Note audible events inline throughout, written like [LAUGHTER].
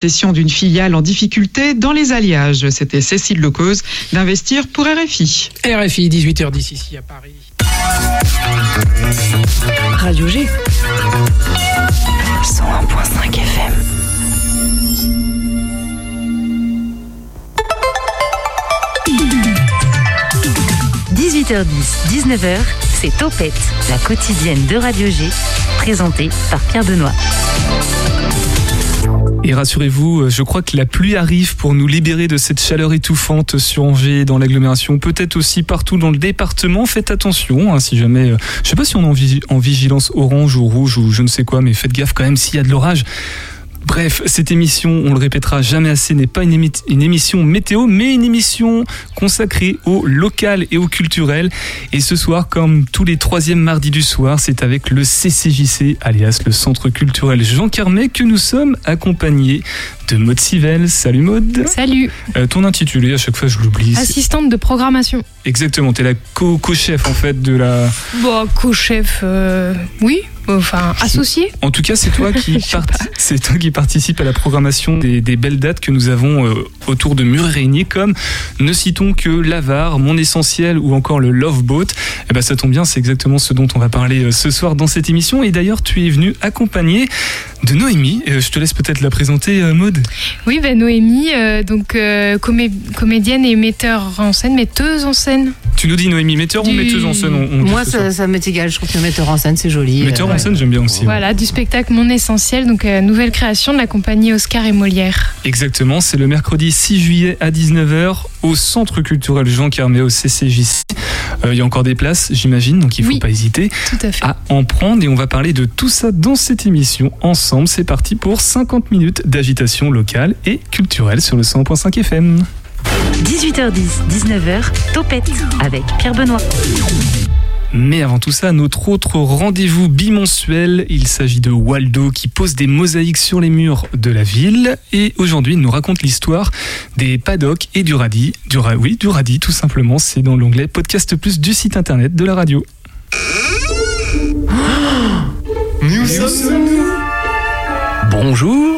Session d'une filiale en difficulté dans les alliages. C'était Cécile Lecause d'investir pour RFI. RFI, 18h10 ici à Paris. Radio G. 101.5 FM. « 18h10, 19h, c'est Topette, la quotidienne de Radio G, présentée par Pierre Benoît. Et rassurez-vous, euh, je crois que la pluie arrive pour nous libérer de cette chaleur étouffante sur Angers, dans l'agglomération, peut-être aussi partout dans le département. Faites attention, hein, si jamais, euh, je sais pas si on est en, vigilance orange ou rouge ou je ne sais quoi, mais faites gaffe quand même s'il y a de l'orage. Bref, cette émission, on le répétera jamais assez, n'est pas une, émission météo, mais une émission consacrée au local et au culturel. Et ce soir, comme tous les troisièmes mardis du soir, c'est avec le CCJC, alias le Centre culturel Jean Carmet, que nous sommes accompagnés de Maud Sivel. Salut Maud. Salut. Euh, ton intitulé, à chaque fois je l'oublie. Assistante de programmation. Exactement, tu es la co-chef en fait de la... Bon, co-chef, euh, oui, enfin associé. En tout cas, c'est toi qui [LAUGHS] c'est toi qui participe à la programmation des, belles dates que nous avons euh, autour de Mur et comme ne citons que l'Avar, Mon Essentiel ou encore le Love Boat. Eh ben ça tombe bien, c'est exactement ce dont on va parler euh, ce soir dans cette émission. Et d'ailleurs, tu es venu accompagné de Noémie. Euh, je te laisse peut-être la présenter, Maude. Oui, ben Noémie, donc comédienne et metteur en scène, metteuse en scène. Tu nous dis Noémie, metteur ou metteuse en scène Moi, ça, m'est égal. Je trouve que metteur en scène, c'est joli. Metteur en scène, j'aime bien aussi. Voilà, du spectacle Mon Essentiel, donc euh, nouvelle création de la compagnie Oscar et Molière. Exactement, c'est le mercredi 6 juillet à 19h au Centre culturel Jean Carmé au CCJC. Euh, il y a encore des places, j'imagine, donc il ne faut pas hésiter à, à en prendre. Et on va parler de tout ça dans cette émission ensemble. C'est parti pour 50 minutes d'agitation locale et culturelle sur le 100.5 FM. 18h10, 19h, Topette avec Pierre Benoît. Mais avant tout ça, notre autre rendez-vous bimensuel, il s'agit de Waldo qui pose des mosaïques sur les murs de la ville et aujourd'hui il nous raconte l'histoire des paddocks et du radis. Du oui, du radis tout simplement, c'est dans l'onglet Podcast Plus du site internet de la radio. Bonjour,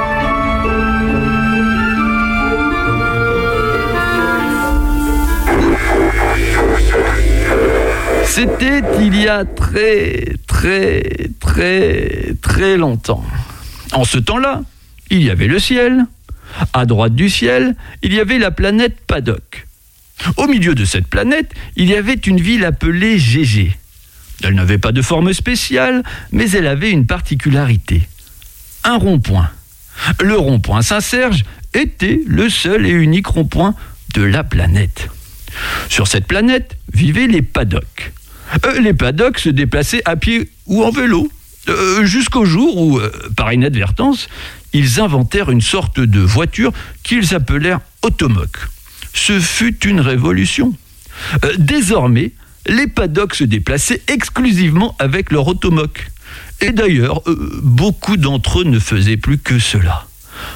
C'était il y a très, très, très, très longtemps. En ce temps-là, il y avait le ciel. À droite du ciel, il y avait la planète Paddock. Au milieu de cette planète, il y avait une ville appelée Gégé. Elle n'avait pas de forme spéciale, mais elle avait une particularité. Un rond-point. Le rond-point Saint-Serge était le seul et unique rond-point de la planète. Sur cette planète vivaient les paddocks. Euh, les paddocks se déplaçaient à pied ou en vélo, euh, jusqu'au jour où, euh, par inadvertance, ils inventèrent une sorte de voiture qu'ils appelèrent automoc. Ce fut une révolution. désormais, les paddocks se déplaçaient exclusivement avec leur automoc. Et d'ailleurs, beaucoup d'entre eux ne faisaient plus que cela.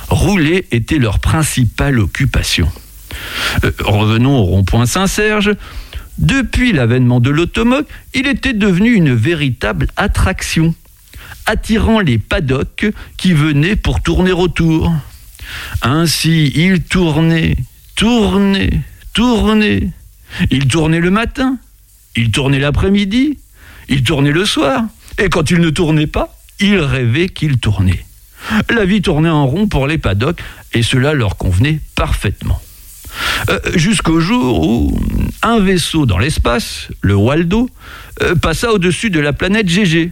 Rouler était leur principale occupation. Revenons au rond-point Saint-Serge. Depuis l'avènement de l'automobile, il était devenu une véritable attraction, attirant les paddocks qui venaient pour tourner autour. Ainsi, il tournait, tournait, tournait. Il tournait le matin, il tournait l'après-midi, il tournait le soir, et quand il ne tournait pas, il rêvait qu'il tournait. La vie tournait en rond pour les paddocks, et cela leur convenait parfaitement. Euh, jusqu'au jour où un vaisseau dans l'espace, le Waldo, euh, passa au-dessus de la planète GG.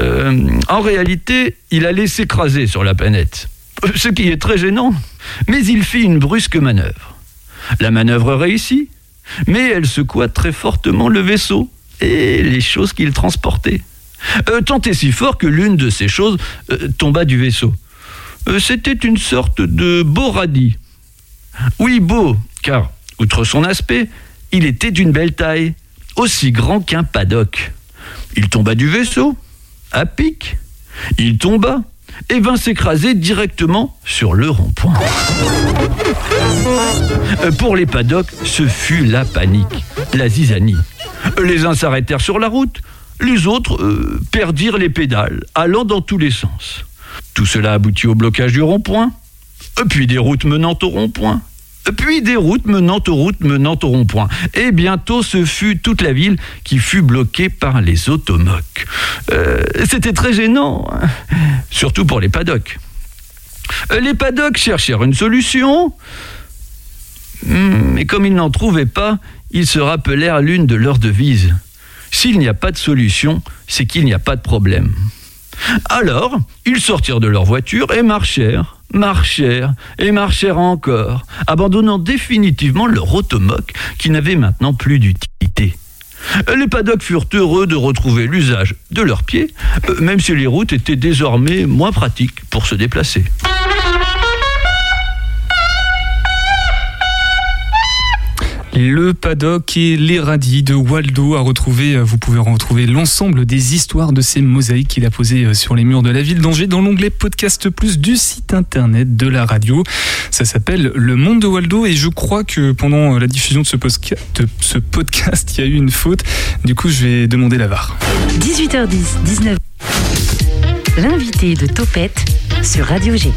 Euh, en réalité, il allait s'écraser sur la planète, ce qui est très gênant, mais il fit une brusque manœuvre. La manœuvre réussit, mais elle secoua très fortement le vaisseau et les choses qu'il transportait. tant et si fort que l'une de ces choses tomba du vaisseau. C'était une sorte de beau oui, beau, car, outre son aspect, il était d'une belle taille, aussi grand qu'un paddock. Il tomba du vaisseau, à pic. Il tomba et vint s'écraser directement sur le rond-point. Euh, Pour les paddocks, ce fut la panique, la zizanie. Les uns s'arrêtèrent sur la route, les autres euh, perdirent les pédales, allant dans tous les sens. Tout cela aboutit au blocage du rond-point, puis des routes menant au rond-point, puis des routes menant aux routes menant au rond-point. Et bientôt, ce fut toute la ville qui fut bloquée par les automoques. Euh, C'était très gênant, hein, surtout pour les paddocks. Euh, Les paddocks cherchèrent une solution, Hmm, mais comme ils n'en trouvaient pas, ils se rappelèrent l'une de leurs devises. S'il n'y a pas de solution, c'est qu'il n'y a pas de problème. Alors, ils sortirent de leur voiture et marchèrent, marchèrent et marchèrent encore, abandonnant définitivement leur automoque qui n'avait maintenant plus d'utilité. Les paddocks furent heureux de retrouver l'usage de leurs pieds, euh, même si les routes étaient désormais moins pratiques pour se déplacer. Le paddock et les radis de Waldo à retrouver. Vous pouvez retrouver l'ensemble des histoires de ces mosaïques qu'il a posées euh, sur les murs de la ville d'Angers dans l'onglet Podcast Plus du site internet de la radio. Ça s'appelle Le Monde de Waldo et je crois que pendant la diffusion de ce, podcast, il y a eu une faute. Du coup, je vais demander la VAR. 18h10, 19 L'invité de Topette sur Radio G.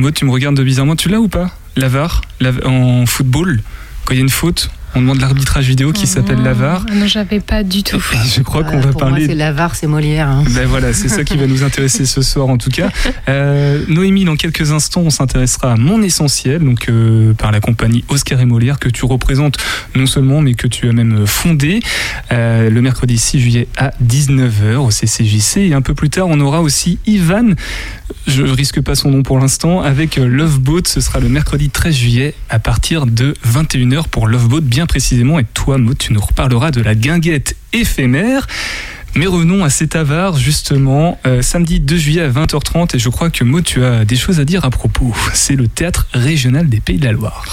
Moi, tu me regardes de bizarrement. Tu l'as ou pas? La VAR La- En football, quand il y a une faute, on demande l'arbitrage vidéo qui s'appelle. Ah Non, j'avais pas du tout. Je crois qu'on va pour parler moi, c'est l'avare, c'est Molière. hein. Ben voilà, c'est ça qui va nous intéresser ce soir en tout cas. Euh, Noémie, dans quelques instants, on s'intéressera à Mon Essentiel, donc euh, par la compagnie Oscar et Molière que tu représentes non seulement, mais que tu as même fondé euh, le mercredi 6 juillet à 19h au CCJC. Et un peu plus tard, on aura aussi Ivan, je risque pas son nom pour l'instant, avec Love Boat. Ce sera le mercredi 13 juillet à partir de 21h pour Love Boat bien précisément. Et toi, Maud, tu nous reparleras de la guinguette éphémère. Mais revenons à cet avare, justement, euh, samedi 2 juillet à 20h30, et je crois que Maud, tu as des choses à dire à propos. C'est le théâtre régional des Pays de la Loire.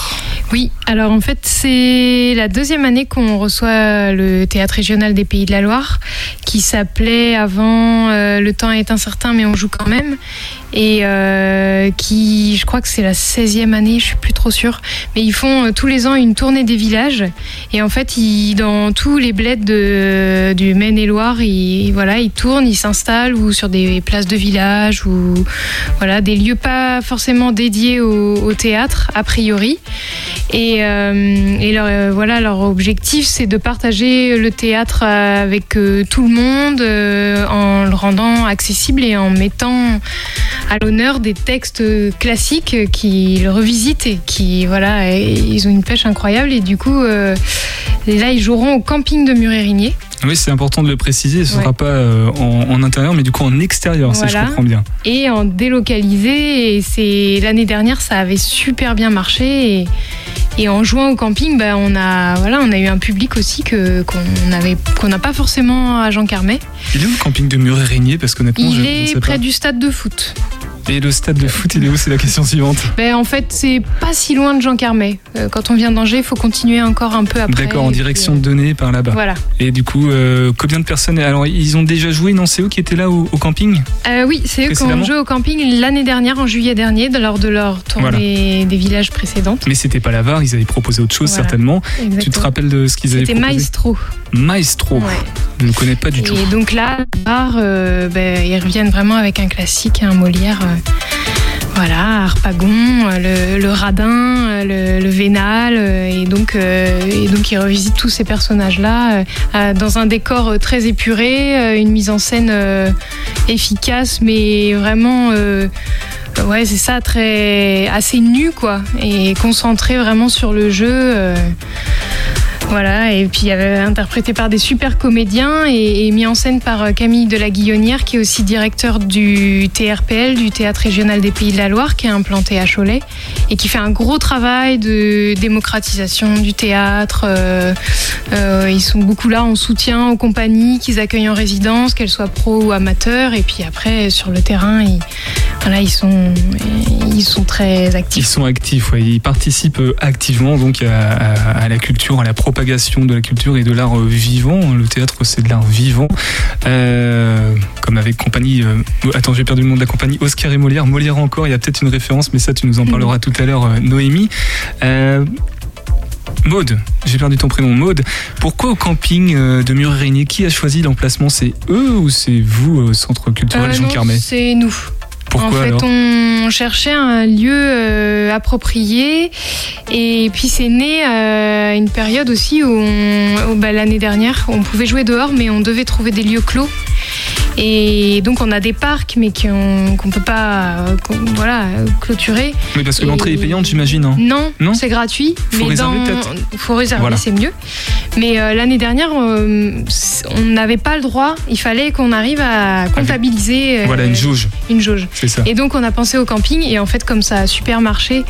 Oui, alors en fait, c'est la deuxième année qu'on reçoit le théâtre régional des Pays de la Loire, qui s'appelait avant euh, Le temps est incertain, mais on joue quand même. Et euh, qui, je crois que c'est la 16e année, je suis plus trop sûre. Mais ils font euh, tous les ans une tournée des villages. Et en fait, dans tous les bleds du Maine-et-Loire, ils, voilà, ils tournent, ils s'installent ou sur des places de village ou voilà, des lieux pas forcément dédiés au, théâtre, a priori. Et, euh, et leur, voilà, leur objectif, c'est de partager le théâtre avec tout le monde en le rendant accessible et en mettant à l'honneur des textes classiques qu'ils revisitent et qui, voilà, ils ont une pêche incroyable. Et du coup, euh, là, ils joueront au camping de Murérigné. Oui, c'est important de le préciser, ce ne Ouais. sera pas euh, en, en intérieur, mais du coup en extérieur, si je Voilà. comprends bien. et en délocalisé. Et c'est l'année dernière, ça avait super bien marché. Et, et en jouant au camping, bah, on a voilà, on a eu un public aussi que qu'on avait qu'on n'a pas forcément à Jean Carmet. Il est où le camping de Muret-Régnier Parce qu'honnêtement, Il je est sais près pas. du stade de foot. Et le stade de foot, il est où C'est la question suivante. Ben, en fait, c'est pas si loin de Jean Carmet. Euh, quand on vient d'Angers, il faut continuer encore un peu après. D'accord, en Et puis, direction euh, par là-bas. Voilà. Et du coup, euh, combien de personnes Alors, ils ont déjà joué, non C'est eux qui étaient là au, au camping Euh, oui, c'est eux qui ont joué au camping l'année dernière, en juillet dernier, lors de leur tournée des villages précédentes. Mais c'était pas la VAR, ils avaient proposé autre chose Voilà. certainement. Tu te Exactement. rappelles de ce qu'ils avaient C'était proposé Maestro. Maestro. Ouais. Je ne connais pas du tout. Et donc là, euh, ben, ils reviennent vraiment avec un classique, un Molière. Voilà, Harpagon, euh, le, Radin, euh, le, Vénal, euh, et donc, ils revisitent tous ces personnages-là dans un décor très épuré, une mise en scène efficace, mais vraiment, ouais, c'est ça, assez nu quoi, et concentré vraiment sur le jeu. Voilà, et puis euh, interprété par des super comédiens et, et mis en scène par euh, Camille de la Guillonnière, qui est aussi directeur du TRPL, du Théâtre Régional des Pays de la Loire, qui est implanté à Cholet, et qui fait un gros travail de démocratisation du théâtre. Euh, euh, ils sont beaucoup là en soutien aux compagnies qu'ils accueillent en résidence, qu'elles soient pro ou amateurs, et puis après, sur le terrain, ils, Là, ils sont, ils sont très Ils actifs. sont actifs, ouais. ils participent euh, activement donc à, à- à la culture, à la propagation de la culture et de l'art euh, vivant. Le théâtre, c'est de l'art vivant, Euh, comme avec compagnie. euh, attends, j'ai perdu le nom de la compagnie. Oscar et Molière, Molière encore. Il y a peut-être une référence, mais ça, tu nous en parleras tout à l'heure, Noémie. Euh, Maude, j'ai perdu ton prénom, Maude. Pourquoi au camping de Mur-Régnier Qui a choisi l'emplacement? C'est eux ou c'est vous, au centre culturel Jean Carmet? c'est nous. Pourquoi en fait, alors on cherchait un lieu euh, approprié et puis c'est né à une période aussi où, où, bah, l'année dernière, on pouvait jouer dehors, mais on devait trouver des lieux clos. Et donc on a des parcs, mais qu'on qu'on peut pas euh, voilà, euh, clôturer. Oui, parce que l'entrée est payante, j'imagine. hein. Non, Non c'est gratuit. Faut mais réserver peut-être faut réserver, Voilà. c'est mieux. Mais euh, l'année dernière, euh, on n'avait pas le droit. Il fallait qu'on arrive à comptabiliser euh, Voilà, une jauge, une jauge. C'est ça. Et donc on a pensé au camping et en fait comme ça a super marché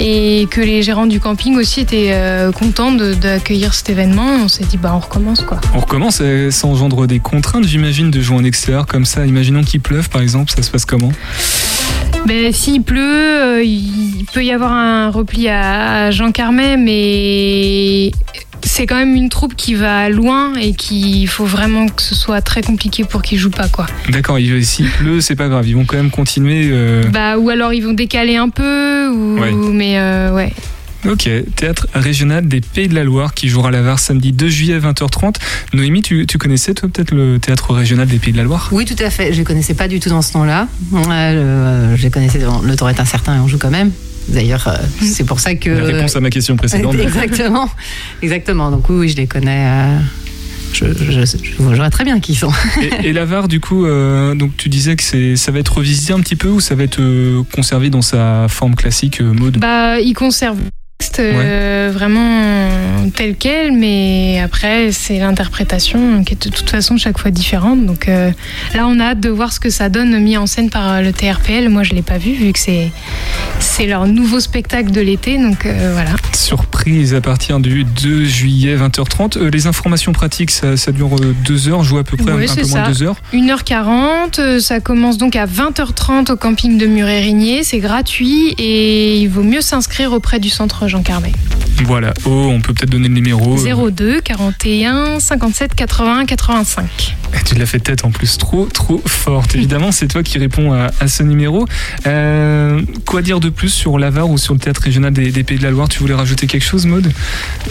et que les gérants du camping aussi étaient euh, contents d'accueillir cet événement, on s'est dit bah on recommence quoi. On recommence, euh, ça engendre des contraintes, j'imagine, de jouer en extérieur comme ça. Imaginons qu'il pleuve, par exemple, ça se passe comment? Ben s'il pleut, euh, il peut y avoir un repli à, à Jean Carmet, mais c'est quand même une troupe qui va loin et qu'il faut vraiment que ce soit très compliqué pour qu'ils jouent pas quoi. D'accord, il- s'il pleut, c'est pas grave, ils vont quand même continuer. euh, Bah ou alors ils vont décaler un peu ou Ouais. mais euh, ouais. Ok, théâtre régional des Pays de la Loire qui jouera à la Var samedi 2 juillet à 20h30. Noémie, tu, tu connaissais toi peut-être le théâtre régional des Pays de la Loire? Oui, tout à fait. Je ne connaissais pas du tout dans ce nom-là. Euh, je connaissais, le temps est incertain et on joue quand même. D'ailleurs, euh, c'est pour ça que. La réponse à ma question précédente. [LAUGHS] Exactement. Exactement. Donc oui, oui, je les connais. euh, je, je, je, je vois très bien qui ils sont. et, et [LAUGHS] la Var, du coup, euh, donc tu disais que c'est, ça va être revisité un petit peu ou ça va être euh, conservé dans sa forme classique, euh, mode? Bah, il conserve texte euh, vraiment tel quel, mais après, c'est l'interprétation qui est de toute façon chaque fois différente. Donc euh, là, on a hâte de voir ce que ça donne mis en scène par euh, le TRPL. Moi, je l'ai pas vu, vu que c'est, c'est leur nouveau spectacle de l'été. Donc voilà. Surprise à partir du 2 juillet 20h30. Euh, les informations pratiques, ça, ça dure 2 heures, joue à peu près Ouais, un peu moins ça. de 2 heures. 1h40, euh, ça commence donc à 20h30 au camping de Muret-Rigné. C'est gratuit et il vaut mieux s'inscrire auprès du centre Jean Carmet. Voilà, oh, on peut peut-être donner le numéro. 02 41 57 81 85. Eh, Tu l'as fait tête en plus, trop trop forte. Évidemment, c'est toi qui réponds à, à ce numéro. Euh, quoi dire de plus sur l'Avar ou sur le théâtre régional des, des Pays de la Loire? Tu voulais rajouter quelque chose, Maude?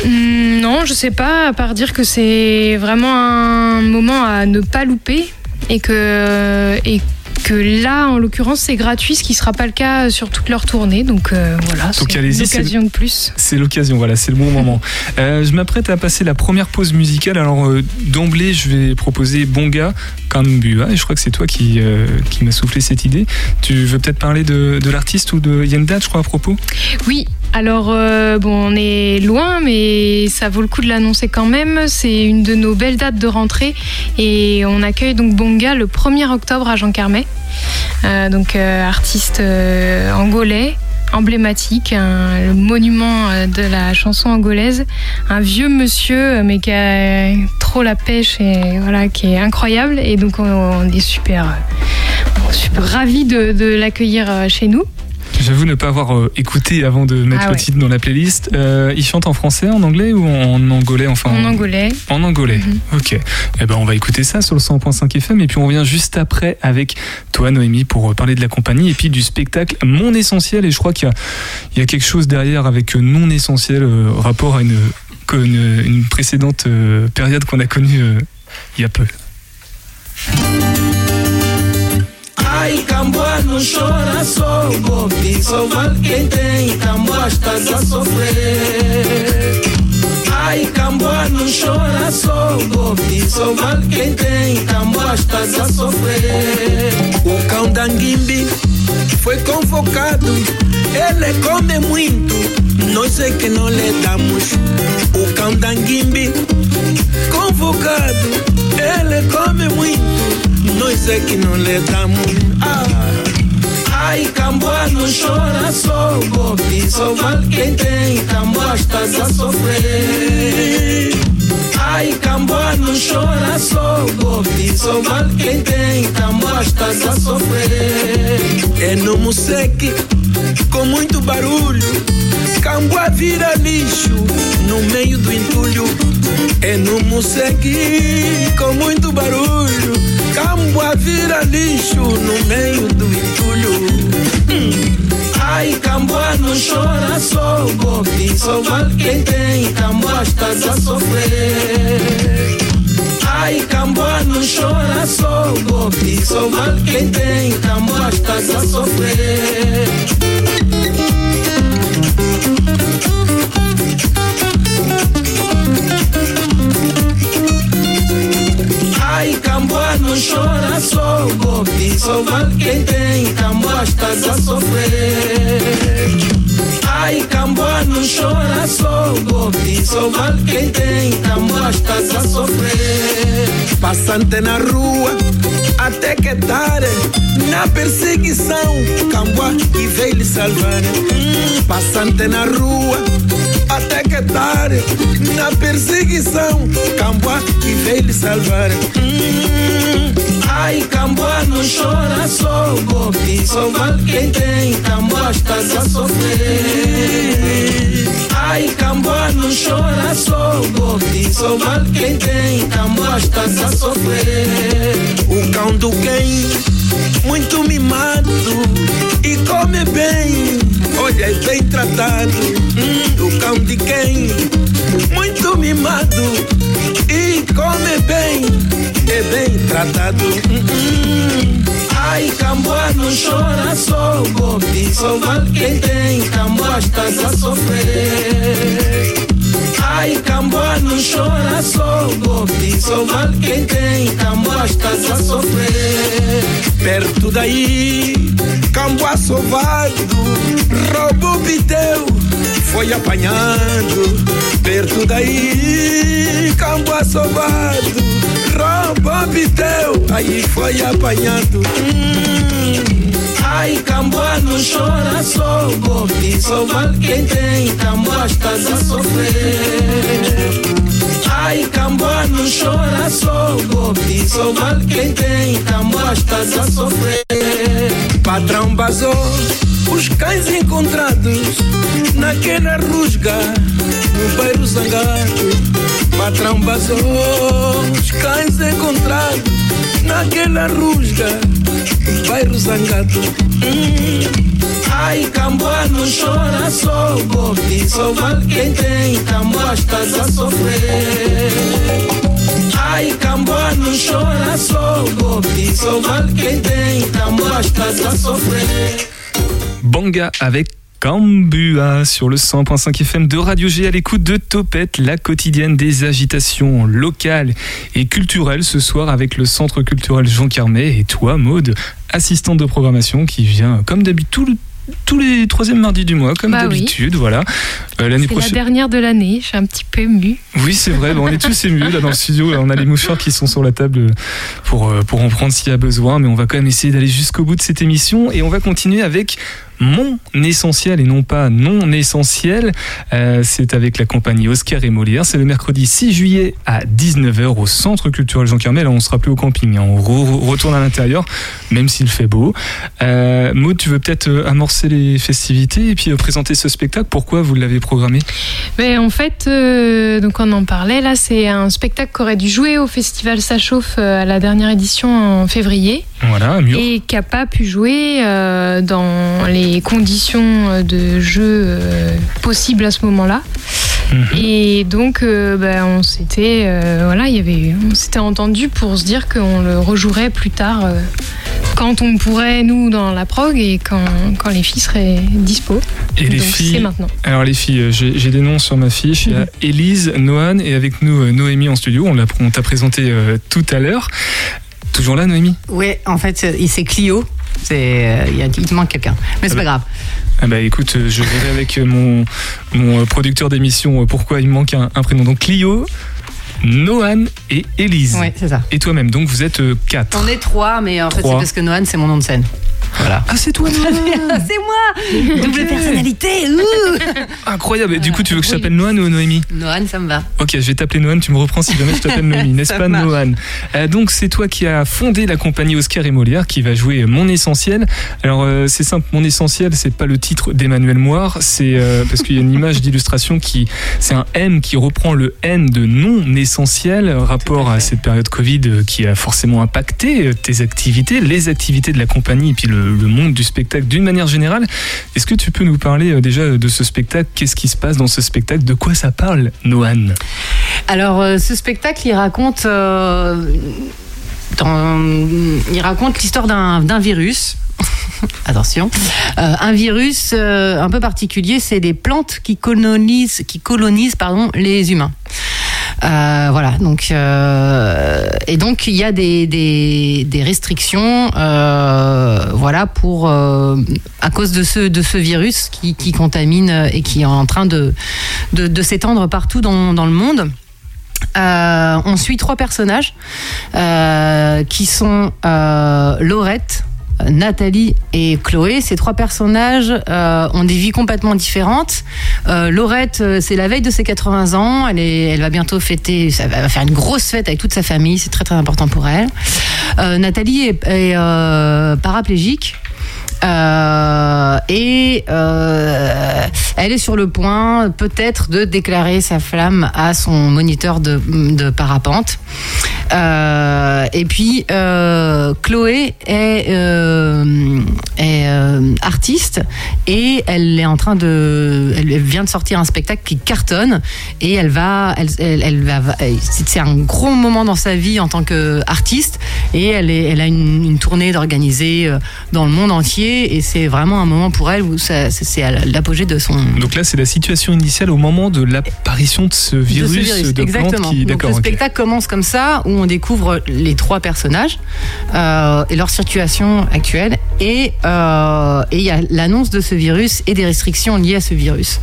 Hum, non, je sais pas, à part dire que c'est vraiment un moment à ne pas louper et que, et que là, en l'occurrence, c'est gratuit, ce qui sera pas le cas sur toute leur tournée. Donc euh, voilà, c'est allez-y, une c'est- occasion de plus. C'est l'occasion, voilà, c'est le bon moment. [LAUGHS] Euh, je m'apprête à passer la première pause musicale. Alors euh, d'emblée, je vais proposer Bonga Kambua, et je crois que c'est toi qui, qui m'as soufflé cette idée. Tu veux peut-être parler de, de l'artiste ou de Yenda, je crois, à propos? Oui, alors euh, bon, on est loin, mais ça vaut le coup de l'annoncer quand même. C'est une de nos belles dates de rentrée et on accueille donc Bonga le 1er octobre à Jean Carmet. Euh, donc euh, artiste angolais emblématique, le monument de la chanson angolaise, un vieux monsieur mais qui a trop la pêche et voilà qui est incroyable et donc on, est super, super ravis de, de l'accueillir chez nous. J'avoue ne pas avoir euh, écouté avant de mettre Ah le titre dans la playlist. Euh, il chante en français, en anglais ou en angolais enfin En angolais. En angolais. Mhm. Ok. Eh ben, on va écouter ça sur le 100.5 FM et puis on revient juste après avec toi, Noémie, pour euh, parler de la compagnie et puis du spectacle Mon Essentiel. Et je crois qu'il y a, il y a quelque chose derrière avec euh, Non Essentiel, euh, rapport à une, une, une précédente période qu'on a connue il y a peu. Ai, Camboa não chora só. Golpe Só vale quem tem, Camboa estás a sofrer. Ai, Camboa não chora só. Golpe Só vale quem tem, Camboa estás a sofrer. O cão da Nguimbi foi convocado. Ele come muito, nós é que não lhe damos. O cão da Nguimbi convocado. Ele come muito nós é que não lhe damos. Ah. Ai, Camboa não chora só golpe, só vale quem tem. Camboa estás a sofrer. Ai, Camboa não chora só golpe Só vale quem tem, Camboa estás a sofrer É no Museque, com muito barulho Camboa vira lixo no meio do entulho É no Museque, com muito barulho Camboa vira lixo no meio do entulho. Hum. Ai, Camboa não chora só golpe Só vale quem tem, Camboa estás a sofrer. Ai, Camboa não chora só golpe Só vale quem tem, Camboa estás a sofrer. Ai, não chora só golpe Só vale quem tem, Camboa estás a sofrer. Ai, Camboa não chora só golpe Só vale quem tem, Camboa estás a sofrer. Passante na rua, até que tarde Na perseguição, Camboa que veio lhe salvar Passante na rua, até que tarde Na perseguição, Camboa que veio lhe salvar. Hum, Ai, Camboa não chora só golpe Só vale quem tem, Camboa estás a sofrer. Ai, Camboa não chora só golpe Só vale quem tem, Camboa estás a sofrer. O cão do quem, muito mimado E come bem, olha é bem tratado hum, O cão de quem, muito mimado E come bem, é bem tratado hum, hum. Ai, Camboa não chora só golpe Só vale quem tem, Camboa estás a sofrer Ai, Camboa não chora só golpe Só vale quem tem, Camboa estás a sofrer. Perto daí, Camboa sovado Roubou biteu, foi apanhado. Perto daí, Camboa sovado Roubou biteu, aí foi apanhado. Hum. Ai, Camboa não chora só golpe Só vale quem tem, Camboa estás a sofrer Ai, Camboa não chora só golpe Só vale quem tem, Camboa estás a sofrer Patrão basou os cães encontrados naquela rusga no bairro Zangado. Patrão basou os cães encontrados naquela rusga bairro Zangado. Hum. Ai, Camboa não chora só golpe, só vale quem tem, Camboa estás a sofrer. Ai, Camboa não chora só golpe, só vale quem tem, Camboa estás a sofrer. Banga avec Cambua sur le 100.5 FM de Radio G à l'écoute de Topette, la quotidienne des agitations locales et culturelles ce soir avec le Centre culturel Jean Carmet et toi Maude, assistante de programmation qui vient comme d'habitude tous les troisièmes mardis du mois, comme Bah oui. d'habitude, voilà. Euh, L'année C'est la prochaine. dernière de l'année, je suis un petit peu émue. Oui, c'est vrai. On est tous émus là dans le studio. On a les mouchoirs qui sont sur la table pour, euh, pour en prendre s'il y a besoin. Mais on va quand même essayer d'aller jusqu'au bout de cette émission. Et on va continuer avec mon essentiel et non pas non essentiel. Euh, c'est avec la compagnie Oscar et Molière. C'est le mercredi 6 juillet à 19h au Centre culturel Jean Carmel. On sera plus au camping. hein. On re- retourne à l'intérieur, même s'il fait beau. Euh, Maud, tu veux peut-être euh, amorcer les festivités et puis euh, présenter ce spectacle? Pourquoi vous l'avez programmé? Mais en fait, donc on en parlait là, c'est un spectacle qui aurait dû jouer au festival Ça chauffe à la dernière édition en février Voilà, à Mur. et qui n'a pas pu jouer euh, dans les conditions de jeu euh, possibles à ce moment-là. Mhm. Et donc, euh, bah, on s'était, voilà, il y avait, on s'était entendu pour se dire qu'on le rejouerait plus tard, quand on pourrait nous dans la prog et quand, quand les filles seraient dispo. Et les filles. c'est maintenant. Alors les filles, j'ai j'ai des noms sur ma fiche. Il y a Élise, Noan et avec nous Noémie en studio. On l'a- on t'a présenté tout à l'heure. Toujours là, Noémie? Oui, en fait, c'est Clio. C'est, euh, il te manque quelqu'un. Mais c'est Ah pas grave. ah bah écoute, euh, je verrai avec euh, mon, mon producteur d'émission pourquoi il me manque un, un prénom. Donc Clio, Noan et Élise. Oui, c'est ça. Et toi-même, donc vous êtes quatre. On est trois, mais en fait, c'est parce que Noan, c'est mon nom de scène. Voilà. Ah, c'est toi, [LAUGHS] C'est moi Double personnalité. Incroyable. Et du coup, tu veux que je t'appelle Noan ou Noémie Noan, ça me va. Ok, je vais t'appeler Noan, tu me reprends si jamais je t'appelle [LAUGHS] Noémie, n'est-ce pas. Noan Euh, Donc c'est toi qui as fondé la compagnie Oscar et Molière qui va jouer Mon Essentiel. Alors euh, c'est simple, Mon Essentiel, c'est pas le titre d'Emmanuel Moire, c'est euh, [LAUGHS] parce qu'il y a une image d'illustration qui, c'est un M qui reprend le N de non essentiel, rapport à, cette période Covid qui a forcément impacté tes activités, les activités de la compagnie et puis le, le monde du spectacle d'une manière générale. Est-ce que tu peux nous parler euh, déjà de ce spectacle? Qu'est-ce qui se passe dans ce spectacle? De quoi ça parle, Noan Alors, euh, ce spectacle, il raconte, euh, il raconte l'histoire d'un virus. [LAUGHS] Attention, Euh, un virus euh, un peu particulier, c'est des plantes qui colonisent, qui colonisent pardon, les humains. Euh, voilà, donc euh, et donc il y a des, des, des restrictions, euh, voilà pour euh, à cause de ce de ce virus qui, qui contamine et qui est en train de de, de s'étendre partout dans, dans le monde. Euh, on suit trois personnages qui sont Laurette, Nathalie et Chloé. Ces trois personnages euh, ont des vies complètement différentes. Euh, Laurette, euh, c'est la veille de ses 80 ans. Elle, est, elle va bientôt fêter, ça va faire une grosse fête avec toute sa famille. C'est très très important pour elle. Euh, Nathalie est, paraplégique. Euh, et euh, elle est sur le point peut-être de déclarer sa flamme à son moniteur de, de parapente. Euh, et puis Chloé est, est artiste et elle est en train de, elle vient de sortir un spectacle qui cartonne et elle va, elle, elle, va, c'est un gros moment dans sa vie en tant qu'artiste et elle, est, elle a une, une tournée d'organiser dans le monde entier et c'est vraiment un moment pour elle où c'est à l'apogée de son, Donc là, c'est la situation initiale au moment de l'apparition de ce de virus ce de, virus, exactement. qui. Donc le spectacle commence comme ça, où on découvre les trois personnages euh, et leur situation actuelle, et euh, et il y a l'annonce de ce virus et des restrictions liées à ce virus.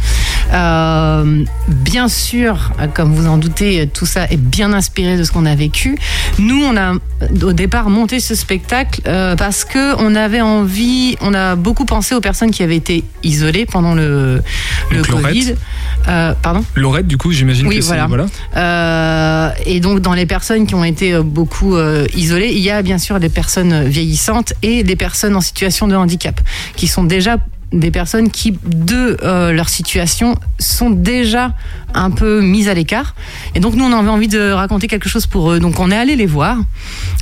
Euh, bien sûr, comme vous en doutez, tout ça est bien inspiré de ce qu'on a vécu. Nous, on a au départ monté ce spectacle euh, parce que on avait envie, on a beaucoup pensé aux personnes qui avaient été isolées pendant le, le Donc. Covid. Euh, pardon. Laurette, du coup, j'imagine Oui, que c'est. voilà. Voilà. Euh, et donc dans les personnes qui ont été euh, beaucoup isolées, il y a bien sûr des personnes vieillissantes et des personnes en situation de handicap, qui sont déjà des personnes qui, de euh, leur situation, sont déjà un peu mises à l'écart. Et donc nous, on avait envie de raconter quelque chose pour eux. Donc on est allé les voir.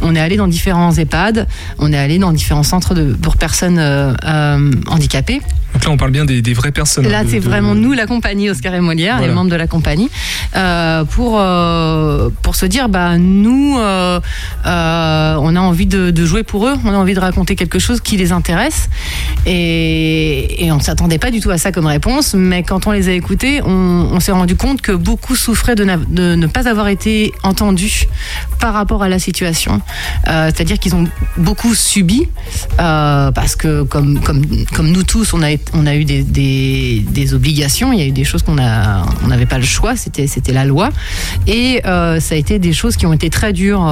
On est allé dans différents EHPAD. On est allé dans différents centres de, pour personnes euh, euh, handicapées. Donc là, on parle bien des, des vraies personnes. Là, hein, de- c'est de- vraiment nous, la compagnie Oscar et Molière, Voilà. les membres de la compagnie, pour pour se dire, bah nous, on a envie de, de jouer pour eux, on a envie de raconter quelque chose qui les intéresse, et, et on s'attendait pas du tout à ça comme réponse, mais quand on les a écoutés, on, s'est rendu compte que beaucoup souffraient de, ne pas avoir été entendus par rapport à la situation, Euh, c'est-à-dire qu'ils ont beaucoup subi euh, parce que comme comme comme nous tous, on a on a eu des, des, obligations, il y a eu des choses qu'on on n'avait pas le choix, c'était la loi. Et euh, ça a été des choses qui ont été très dures,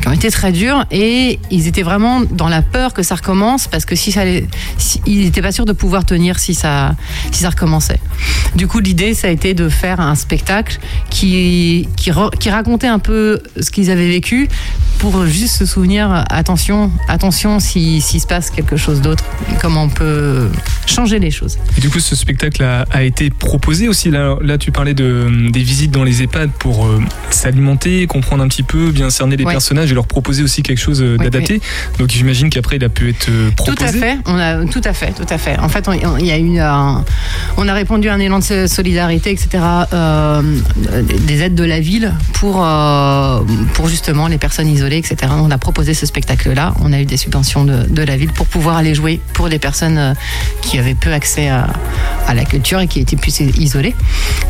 qui ont été très dures et ils étaient vraiment dans la peur que ça recommence parce que si ça ils pas sûrs de pouvoir tenir si ça si ça recommençait. Du coup, l'idée ça a été de faire un spectacle qui qui racontait un peu ce qu'ils avaient vécu pour juste se souvenir attention attention si s'il se passe quelque chose d'autre, comment on peut changer les choses. Et du coup, ce spectacle a, a été proposé aussi. Là, là, tu parlais de, des visites dans les EHPAD pour euh, s'alimenter, comprendre un petit peu, bien cerner les Ouais. personnages et leur proposer aussi quelque chose euh, Oui, d'adapté. Donc j'imagine qu'après, il a pu être euh, proposé. Tout à fait, on a tout à fait, tout à fait. En fait, on- y a eu un, on a répondu à un élan de so- solidarité, etc. euh, des aides de la ville pour euh, pour justement les personnes isolées, etc. On a proposé ce spectacle-là. On a eu des subventions de, de la ville pour pouvoir aller jouer pour les personnes euh, qui avaient peu accès à, à la culture et qui étaient plus isolées.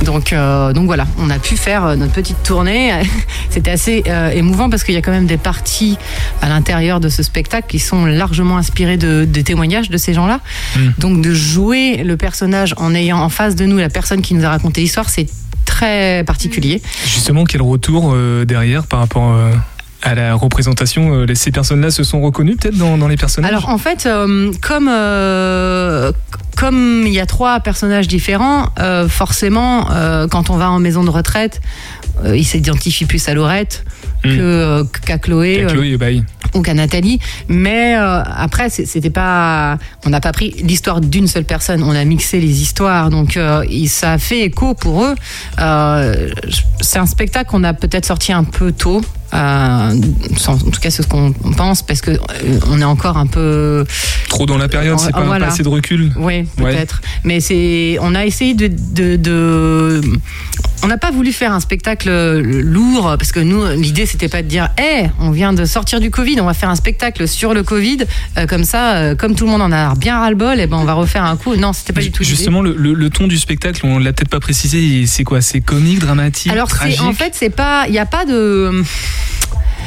Donc euh, donc voilà, on a pu faire euh, notre petite tournée. [LAUGHS] C'était assez euh, émouvant parce qu'il y a quand même des parties à l'intérieur de ce spectacle qui sont largement inspirées de, des témoignages de ces gens-là. Mm. Donc de jouer le personnage en ayant en face de nous la personne qui nous a raconté l'histoire, c'est très particulier. Justement, quel retour euh, derrière par rapport euh, à la représentation, euh, ces personnes-là se sont reconnues peut-être dans, dans les personnages? Alors en fait, euh, comme euh, comme il y a trois personnages différents, euh, forcément, quand on va en maison de retraite, il s'identifie plus à Laurette Mm. que, euh, qu'à Chloé. Bah oui. ou qu'à Nathalie. Mais après, c'était pas, on n'a pas pris l'histoire d'une seule personne. On a mixé les histoires, donc ça a fait écho pour eux. C'est un spectacle qu'on a peut-être sorti un peu tôt. Euh, en tout cas, c'est ce qu'on pense, parce que euh, on est encore un peu. Trop dans la période, c'est pas, Voilà. pas assez de recul. Oui, Ouais. peut-être. Mais c'est, on a essayé de, de, de- on n'a pas voulu faire un spectacle lourd parce que nous, l'idée c'était pas de dire, hé, on vient de sortir du Covid, on va faire un spectacle sur le Covid, euh, comme ça, euh, comme tout le monde en a bien ras le bol, et ben on va refaire un coup. Non, c'était pas du tout. Justement, le, le- le ton du spectacle, on l'a peut-être pas précisé, c'est quoi? C'est comique, dramatique, Alors tragique en fait, c'est pas, il n'y a pas de.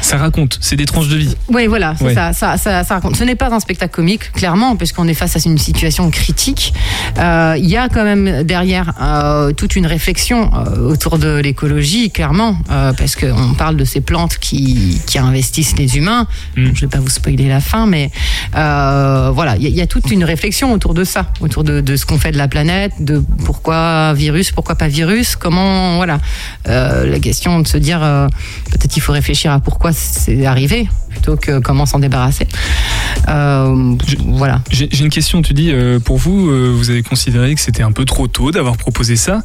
Ça raconte, c'est des tranches de vie. Oui, voilà, Ouais. ça, ça, ça, ça raconte. Ce n'est pas un spectacle comique, clairement, puisqu'on est face à une situation critique. Euh, Il y a quand même derrière euh, toute une réflexion euh, autour de l'écologie, clairement, parce qu'on parle de ces plantes qui, qui investissent les humains. Mm. Bon, je ne vais pas vous spoiler la fin, mais voilà, il y, a- il y a toute une réflexion autour de ça, autour de, de ce qu'on fait de la planète, de pourquoi virus, pourquoi pas virus, comment, voilà. La question de se dire, peut-être il faut réfléchir à pourquoi c'est arrivé, plutôt que comment s'en débarrasser. Euh, Je- voilà. J'ai une question, tu dis, euh, pour vous, euh, vous avez considéré que c'était un peu trop tôt d'avoir proposé ça.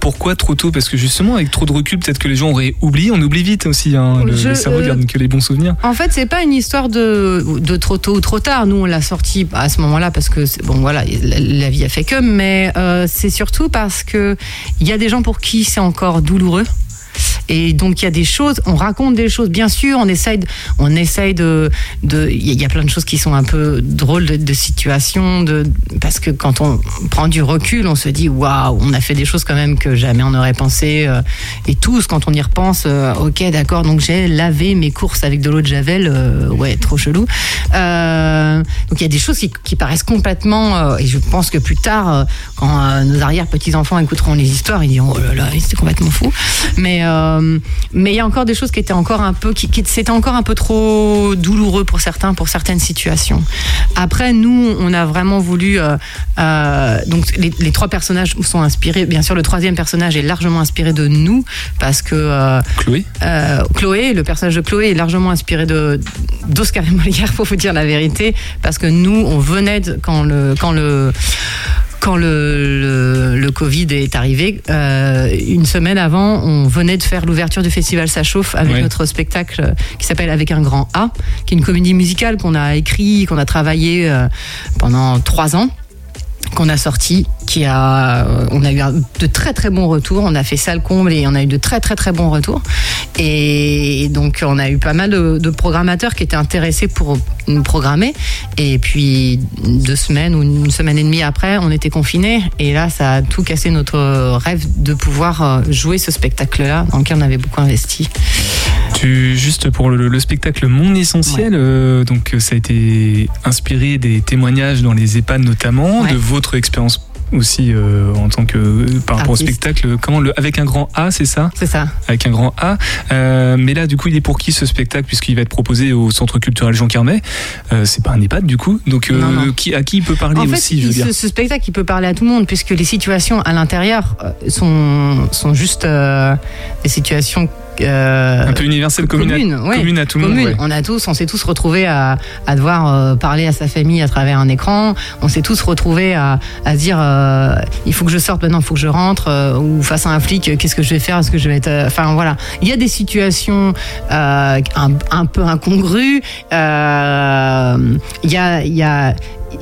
Pourquoi trop tôt? Parce que justement, avec trop de recul, peut-être que les gens auraient oublié, on oublie vite aussi, hein, le, Je- le cerveau garde que les bons souvenirs. En fait, c'est pas une histoire de, de trop tôt ou trop tard. Nous, on l'a sorti à ce moment-là parce que bon, voilà, la, la vie a fait que. Mais c'est surtout parce que il y a des gens pour qui c'est encore douloureux. Et donc il y a des choses, on raconte des choses, bien sûr, on essaye, de, on essaye de, il y a- plein de choses qui sont un peu drôles de, de situations, de, parce que quand on prend du recul, on se dit waouh, on a fait des choses quand même que jamais on n'aurait pensé. euh, et tous, quand on y repense, euh, ok, d'accord, donc j'ai lavé mes courses avec de l'eau de javel, euh, ouais, trop chelou. Donc il y a des choses qui, paraissent complètement, et je pense que plus tard, quand nos arrière petits enfants écouteront les histoires, ils diront oh là là, c'était complètement fou. Mais euh, mais il y a encore des choses qui étaient encore un peu, qui, qui- c'était encore un peu trop douloureux pour certains, pour certaines situations. Après, nous, on a vraiment voulu, euh, euh, donc les, les trois personnages sont inspirés. Bien sûr, le troisième personnage est largement inspiré de nous parce que Chloé Chloé, le personnage de Chloé est largement inspiré de d'Oscar et Molière, [LAUGHS] pour vous dire la vérité, parce que nous, on venait de, quand le quand le quand le, le, le Covid est arrivé, euh, une semaine avant, on venait de faire l'ouverture du festival Ça chauffe avec Ouais. notre spectacle qui s'appelle Avec un grand A, qui est une comédie musicale qu'on a écrit, qu'on a travaillé euh, pendant trois ans qu'on a sorti, qui a, euh, on a eu de très très bons retours. On a fait salle comble et on a eu de très très très bons retours. Et donc on a eu pas mal de, de programmateurs qui étaient intéressés pour nous programmer. Et puis deux semaines ou une semaine et demie après, on était confinés. Et là, ça a tout cassé notre rêve de pouvoir euh, jouer ce spectacle-là, dans lequel on avait beaucoup investi. Tu, juste pour le, le spectacle Mon Essentiel, euh, donc euh, ça a été inspiré des témoignages dans les EHPAD notamment, Ouais. de votre expérience aussi euh, en tant que euh, par rapport au spectacle. Comment le avec un grand A, c'est ça C'est ça. Avec un grand A. Euh, mais là, du coup, il est pour qui ce spectacle puisqu'il va être proposé au Centre culturel Jean Carmet? Euh, c'est pas un EHPAD du coup. Donc euh, Non, non. Qui, à qui il peut parler En fait, aussi, je veux il- dire. ce, ce spectacle, il peut parler à tout le monde, puisque les situations à l'intérieur sont, sont juste euh, des situations euh, Un peu universel, commune, communes, à, ouais. commune à tout le monde. ouais. On a tous, on s'est tous retrouvés à, à devoir euh, parler à sa famille à travers un écran. On s'est tous retrouvés à, dire euh, il faut que je sorte maintenant, il faut que je rentre, ou face à un flic, qu'est-ce que je vais faire Est-ce que je vais être Enfin voilà, il y a des situations un, un peu incongrues. Il y a, il y a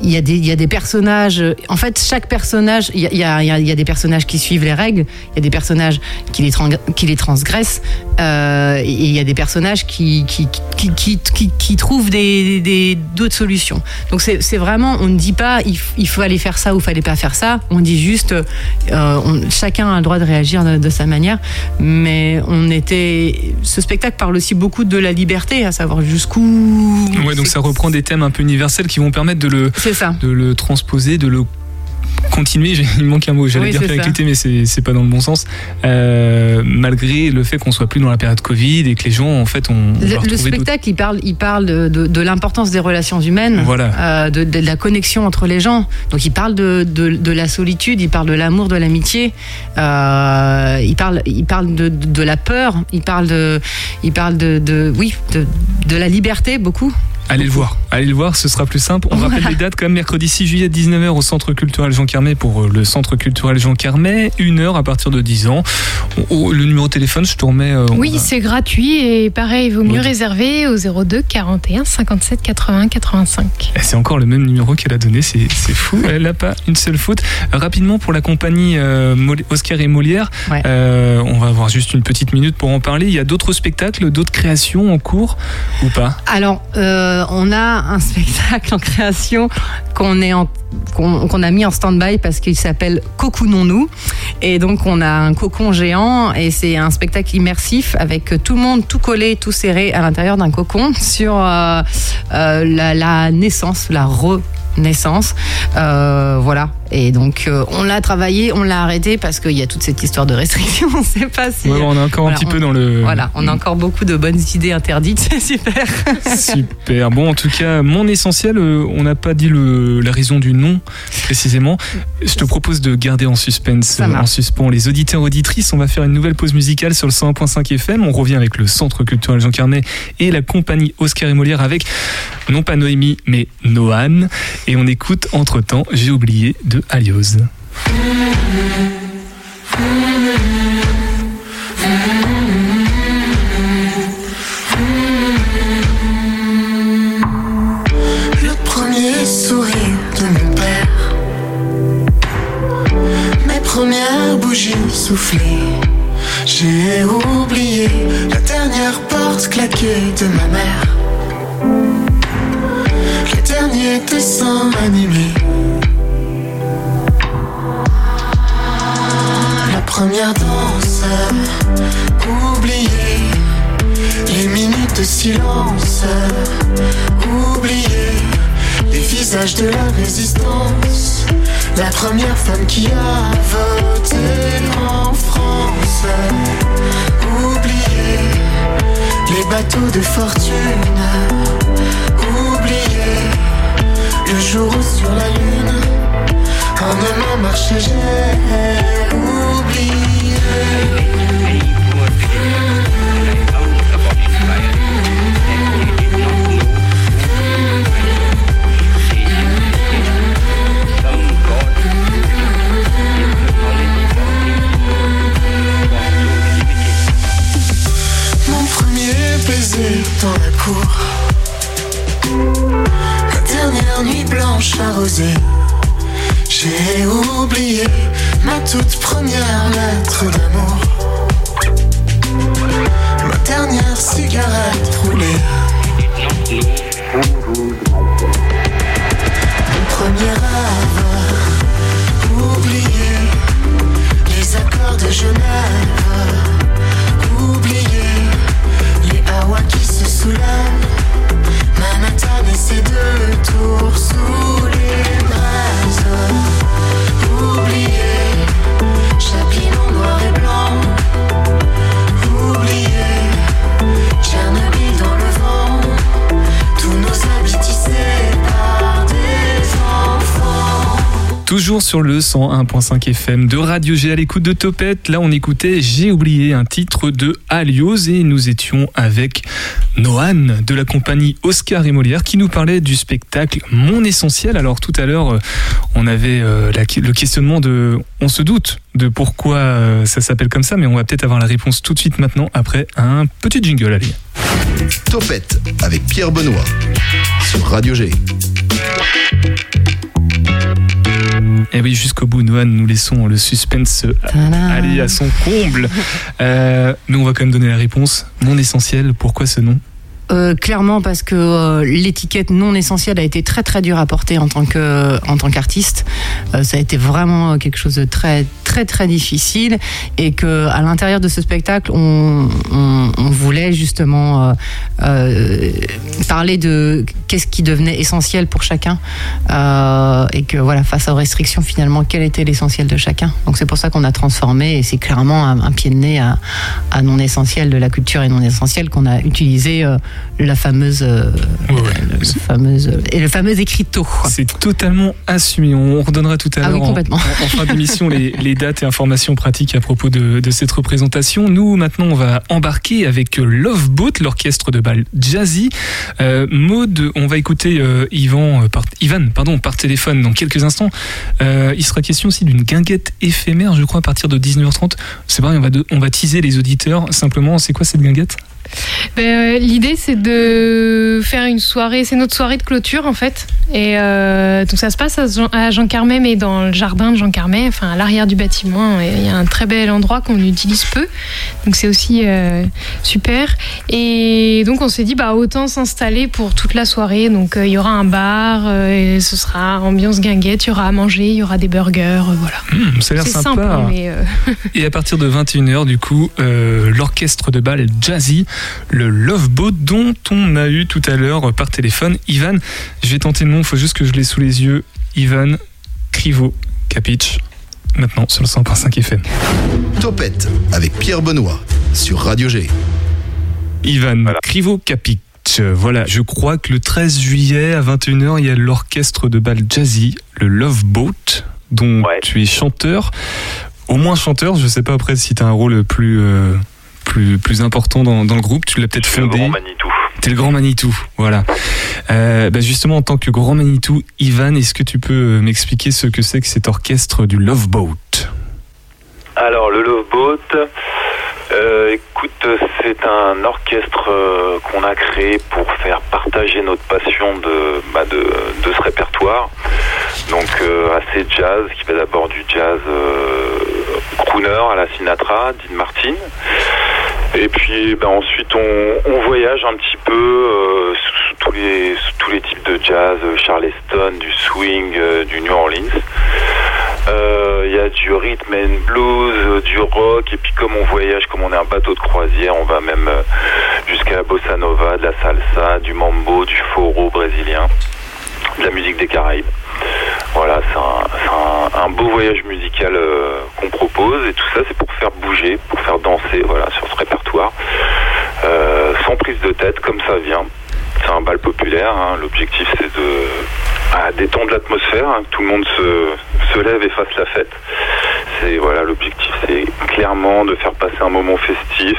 il y, a des, il y a des personnages. En fait, chaque personnage, il y a, il y a- des personnages qui suivent les règles, il y a des personnages qui les, qui les transgressent, euh, et il y a des personnages qui, qui, qui, qui, trouvent des, des- d'autres solutions. Donc c'est vraiment, on ne dit pas il, il faut aller faire ça ou il fallait pas faire ça. On dit juste, euh, chacun a le droit de réagir de, de sa manière. Mais on était, ce spectacle parle aussi beaucoup de la liberté, à savoir jusqu'où. Ouais, donc ça reprend des thèmes un peu universels qui vont permettre de le, C'est ça. de le transposer, de le continuer, [LAUGHS] il manque un mot, j'allais Oui, dire péricliter, mais c'est pas dans le bon sens. Euh, malgré le fait qu'on soit plus dans la période Covid et que les gens, en fait, ont, on Le, spectacle, il parle, il parle de, de- de l'importance des relations humaines, Voilà. euh, de, de la connexion entre les gens. Donc, il parle de, la solitude, il parle de l'amour, de l'amitié. Euh, il parle, il parle de, la peur. Il parle de, il parle de, oui, de la liberté beaucoup. Allez le voir, allez le voir, ce sera plus simple. On rappelle les dates quand même, mercredi 6 juillet 19h au Centre culturel Jean Carmet pour euh, le Centre culturel Jean Carmet, une heure à partir de 10 ans. Oh, le numéro de téléphone, je te remets. euh, Oui, va- c'est gratuit et pareil, il vaut mieux Oui. réserver au 02 41 57 80 85. Eh, C'est encore le même numéro qu'elle a donné, c'est fou. Elle n'a pas une seule faute. Rapidement pour la compagnie euh, Oscar et Molière, Ouais. euh, on va avoir juste une petite minute pour en parler. Il y a d'autres spectacles, d'autres créations en cours ou pas? Alors, euh, on a un [LAUGHS] spectacle en création qu'on a mis en stand-by parce qu'il s'appelle Cocoonons-nous. Et donc, on a un cocon géant et c'est un spectacle immersif avec tout le monde tout collé, tout serré à l'intérieur d'un cocon sur euh, euh, la, la naissance, la renaissance. Euh, voilà. Et donc, euh, on l'a travaillé, on l'a arrêté parce qu'il y a toute cette histoire de restrictions. [LAUGHS] On ne sait pas si. Ouais, On est encore Voilà, un petit on- peu dans le. Voilà, on a encore beaucoup de bonnes idées interdites, [LAUGHS] c'est super. Super. Bon, en tout cas, mon essentiel, euh, on n'a pas dit le, la raison du nom précisément. Je te propose de garder en suspense, en suspens les auditeurs auditrices. On va faire une nouvelle pause musicale sur le 101.5 FM. On revient avec le Centre culturel Jean Carnet et la compagnie Oscar et Molière avec non pas Noémie mais Noan. Et on écoute entre temps J'ai oublié de Le La première femme qui a voté en France. Oublier les bateaux de fortune. Oublier le jour où sur la lune. Un homme a j'ai oublié. J'ai oublié ma toute première lettre d'amour. Ma dernière cigarette roulée. Sur le 101.5 FM de Radio G à l'écoute de Topette. Là, on écoutait J'ai oublié un titre de Alios et nous étions avec Noan de la compagnie Oscar et Molière qui nous parlait du spectacle Mon Essentiel. Alors tout à l'heure, euh, on avait euh, le questionnement de... On se doute de pourquoi euh, ça s'appelle comme ça, mais on va peut-être avoir la réponse tout de suite maintenant après un petit jingle. Allez. Topette avec Pierre Benoît sur Radio G. Et Eh oui, jusqu'au bout, Noan, nous laissons le suspense aller à son comble. Euh, mais on va quand même donner la réponse. Mon essentiel, pourquoi ce nom? Euh, clairement parce que euh, l'étiquette non essentielle a été très très dure à porter en tant que en tant qu'artiste. Euh, ça a été vraiment quelque chose de très très très difficile et que à l'intérieur de ce spectacle, on, on- on voulait justement euh, euh, parler de qu'est-ce qui devenait essentiel pour chacun euh, et que voilà, face aux restrictions, finalement, quel était l'essentiel de chacun. Donc c'est pour ça qu'on a transformé et c'est clairement un, un pied de nez à, à non essentiel de la culture et non essentiel qu'on a utilisé la fameuse, le fameuse et le fameux écriteau. C'est totalement assumé. On redonnera tout à Ah l'heure oui, en, complètement. en- en fin d'émission les, les dates et informations pratiques à propos de, cette représentation. Nous, maintenant, on va embarquer avec Love Boat, l'orchestre de bal jazzy. Euh, on va écouter euh, euh, Ivan pardon, par téléphone dans quelques instants. Euh, il sera question aussi d'une guinguette éphémère, je crois, à partir de 19h30. C'est pareil, on va, on va teaser les auditeurs. Simplement, c'est quoi cette guinguette? Ben, euh, L'idée, c'est de faire une soirée, c'est notre soirée de clôture en fait. Et euh, donc ça se passe à Jean, Jean Carmet, mais dans le jardin de Jean Carmet, enfin à l'arrière du bâtiment. Il y a un très bel endroit qu'on utilise peu, donc c'est aussi euh, super. Et donc on s'est dit, bah autant s'installer pour toute la soirée. Donc il y aura un bar, et ce sera ambiance guinguette, il y aura à manger, il y aura des burgers, voilà. Hum, Ça a l'air sympa. simple, mais [LAUGHS] Et à partir de 21h, du coup, l'orchestre de bal jazzy, le Love Boat, dont on a eu tout à l'heure par téléphone. Ivan, je vais tenter le nom, il faut juste que je l'ai sous les yeux. Ivan Krivo Capic, maintenant sur le 100.5 FM. Topette avec Pierre Benoît sur Radio G. Ivan Krivo Capic. Euh, Voilà, je crois que le 13 juillet à 21h, il y a l'orchestre de bal jazzy, le Love Boat, dont tu es chanteur. Au moins chanteur, je sais pas après si tu as un rôle plus, euh, plus, plus important dans, dans le groupe. Tu l'as peut-être fondé. grand Manitou. T'es le grand Manitou, voilà. Euh, bah justement, en tant que grand Manitou, Ivan, est-ce que tu peux euh, m'expliquer ce que c'est que cet orchestre du Love Boat? Alors, le Love Boat, euh, écoute, c'est un orchestre euh, qu'on a créé pour faire partager notre passion de, bah, de, de ce répertoire. Donc, euh, assez jazz, qui va d'abord du jazz crooner à la Sinatra, Dean Martin. Et puis ben, ensuite on, voyage un petit peu euh, sous, tous les, tous les types de jazz, euh, Charleston, du swing, euh, du New Orleans. Il y a du rhythm and blues, du rock, et puis comme on voyage, comme on est un bateau de croisière, on va même jusqu'à la bossa nova, de la salsa, du mambo, du foro brésilien, de la musique des Caraïbes. Voilà, c'est un, beau voyage musical euh, qu'on propose et tout ça c'est pour faire bouger, pour faire danser voilà, sur ce répertoire, Euh, sans prise de tête comme ça vient. C'est un bal populaire, hein. l'objectif c'est de ah, détendre l'atmosphère, hein, que tout le monde se, se lève et fasse la fête. C'est voilà l'objectif, c'est clairement de faire passer un moment festif.